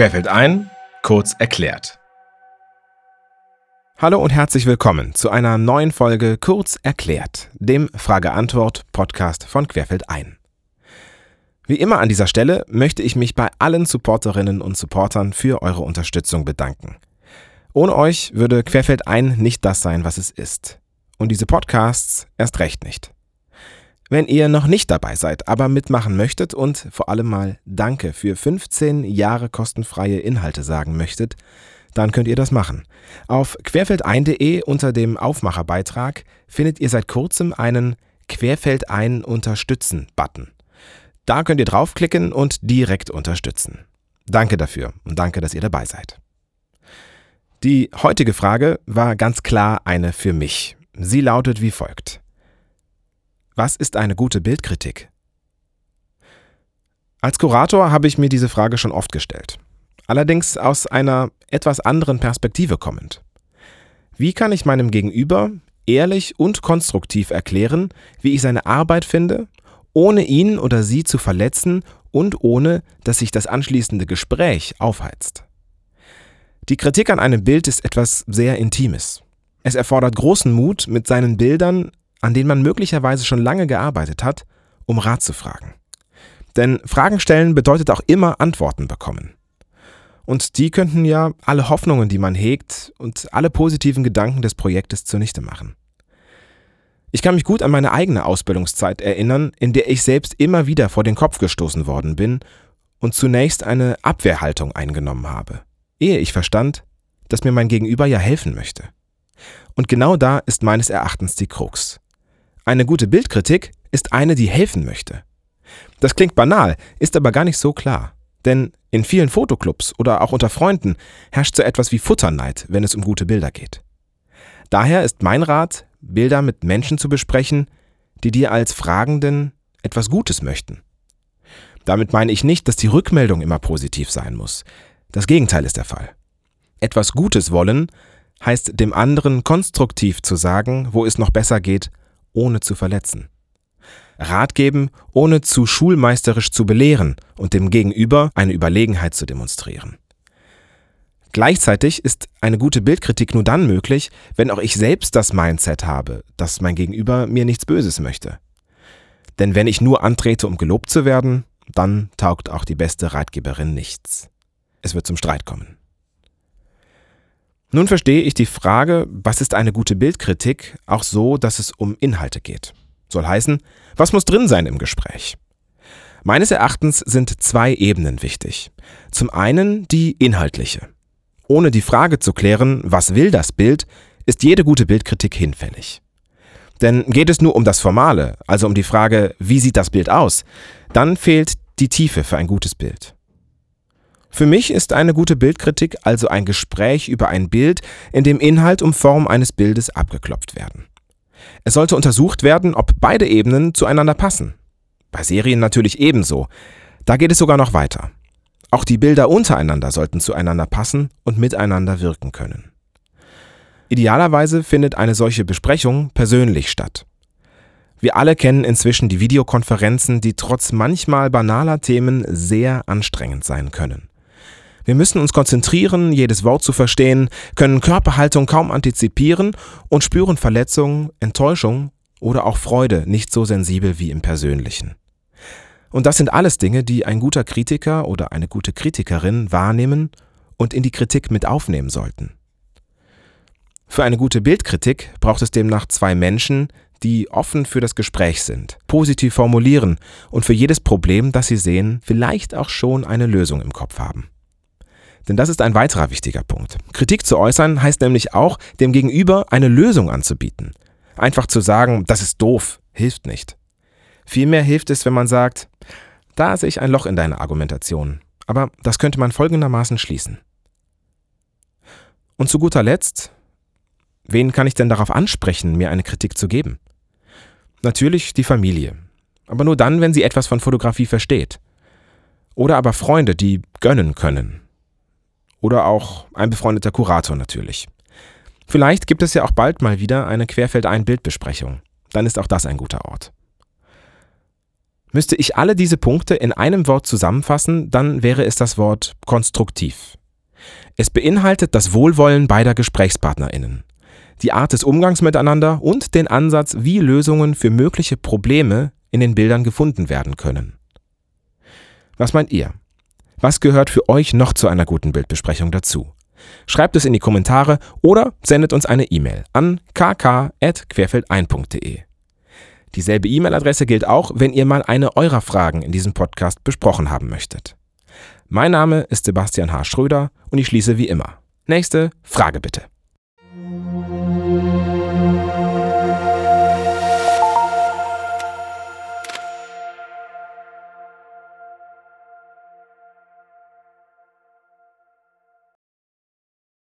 Querfeld ein, kurz erklärt. Hallo und herzlich willkommen zu einer neuen Folge Kurz erklärt, dem Frage-Antwort-Podcast von Querfeld ein. Wie immer an dieser Stelle möchte ich mich bei allen Supporterinnen und Supportern für eure Unterstützung bedanken. Ohne euch würde Querfeld ein nicht das sein, was es ist. Und diese Podcasts erst recht nicht. Wenn ihr noch nicht dabei seid, aber mitmachen möchtet und vor allem mal Danke für 15 Jahre kostenfreie Inhalte sagen möchtet, dann könnt ihr das machen. Auf querfeldein.de unter dem Aufmacherbeitrag findet ihr seit kurzem einen Querfeldein unterstützen Button. Da könnt ihr draufklicken und direkt unterstützen. Danke dafür und danke, dass ihr dabei seid. Die heutige Frage war ganz klar eine für mich. Sie lautet wie folgt. Was ist eine gute Bildkritik? Als Kurator habe ich mir diese Frage schon oft gestellt. Allerdings aus einer etwas anderen Perspektive kommend. Wie kann ich meinem Gegenüber ehrlich und konstruktiv erklären, wie ich seine Arbeit finde, ohne ihn oder sie zu verletzen und ohne, dass sich das anschließende Gespräch aufheizt? Die Kritik an einem Bild ist etwas sehr Intimes. Es erfordert großen Mut, mit seinen Bildern an denen man möglicherweise schon lange gearbeitet hat, um Rat zu fragen. Denn Fragen stellen bedeutet auch immer Antworten bekommen. Und die könnten ja alle Hoffnungen, die man hegt, und alle positiven Gedanken des Projektes zunichte machen. Ich kann mich gut an meine eigene Ausbildungszeit erinnern, in der ich selbst immer wieder vor den Kopf gestoßen worden bin und zunächst eine Abwehrhaltung eingenommen habe, ehe ich verstand, dass mir mein Gegenüber ja helfen möchte. Und genau da ist meines Erachtens die Krux. Eine gute Bildkritik ist eine, die helfen möchte. Das klingt banal, ist aber gar nicht so klar. Denn in vielen Fotoclubs oder auch unter Freunden herrscht so etwas wie Futterneid, wenn es um gute Bilder geht. Daher ist mein Rat, Bilder mit Menschen zu besprechen, die dir als Fragenden etwas Gutes möchten. Damit meine ich nicht, dass die Rückmeldung immer positiv sein muss. Das Gegenteil ist der Fall. Etwas Gutes wollen heißt dem anderen konstruktiv zu sagen, wo es noch besser geht ohne zu verletzen. Rat geben, ohne zu schulmeisterisch zu belehren und dem Gegenüber eine Überlegenheit zu demonstrieren. Gleichzeitig ist eine gute Bildkritik nur dann möglich, wenn auch ich selbst das Mindset habe, dass mein Gegenüber mir nichts Böses möchte. Denn wenn ich nur antrete, um gelobt zu werden, dann taugt auch die beste Ratgeberin nichts. Es wird zum Streit kommen. Nun verstehe ich die Frage, was ist eine gute Bildkritik, auch so, dass es um Inhalte geht. Soll heißen, was muss drin sein im Gespräch? Meines Erachtens sind zwei Ebenen wichtig. Zum einen die inhaltliche. Ohne die Frage zu klären, was will das Bild, ist jede gute Bildkritik hinfällig. Denn geht es nur um das Formale, also um die Frage, wie sieht das Bild aus, dann fehlt die Tiefe für ein gutes Bild. Für mich ist eine gute Bildkritik also ein Gespräch über ein Bild, in dem Inhalt und Form eines Bildes abgeklopft werden. Es sollte untersucht werden, ob beide Ebenen zueinander passen. Bei Serien natürlich ebenso. Da geht es sogar noch weiter. Auch die Bilder untereinander sollten zueinander passen und miteinander wirken können. Idealerweise findet eine solche Besprechung persönlich statt. Wir alle kennen inzwischen die Videokonferenzen, die trotz manchmal banaler Themen sehr anstrengend sein können. Wir müssen uns konzentrieren, jedes Wort zu verstehen, können Körperhaltung kaum antizipieren und spüren Verletzung, Enttäuschung oder auch Freude nicht so sensibel wie im Persönlichen. Und das sind alles Dinge, die ein guter Kritiker oder eine gute Kritikerin wahrnehmen und in die Kritik mit aufnehmen sollten. Für eine gute Bildkritik braucht es demnach zwei Menschen, die offen für das Gespräch sind, positiv formulieren und für jedes Problem, das sie sehen, vielleicht auch schon eine Lösung im Kopf haben. Denn das ist ein weiterer wichtiger Punkt. Kritik zu äußern heißt nämlich auch, dem Gegenüber eine Lösung anzubieten. Einfach zu sagen, das ist doof, hilft nicht. Vielmehr hilft es, wenn man sagt, da sehe ich ein Loch in deiner Argumentation, aber das könnte man folgendermaßen schließen. Und zu guter Letzt, wen kann ich denn darauf ansprechen, mir eine Kritik zu geben? Natürlich die Familie, aber nur dann, wenn sie etwas von Fotografie versteht. Oder aber Freunde, die gönnen können, oder auch ein befreundeter Kurator natürlich. Vielleicht gibt es ja auch bald mal wieder eine Querfeldein-Bildbesprechung. Dann ist auch das ein guter Ort. Müsste ich alle diese Punkte in einem Wort zusammenfassen, dann wäre es das Wort konstruktiv. Es beinhaltet das Wohlwollen beider Gesprächspartnerinnen, die Art des Umgangs miteinander und den Ansatz, wie Lösungen für mögliche Probleme in den Bildern gefunden werden können. Was meint ihr? Was gehört für euch noch zu einer guten Bildbesprechung dazu? Schreibt es in die Kommentare oder sendet uns eine E-Mail an kk.querfeldein.de. Dieselbe E-Mail-Adresse gilt auch, wenn ihr mal eine eurer Fragen in diesem Podcast besprochen haben möchtet. Mein Name ist Sebastian H. Schröder und ich schließe wie immer. Nächste Frage bitte.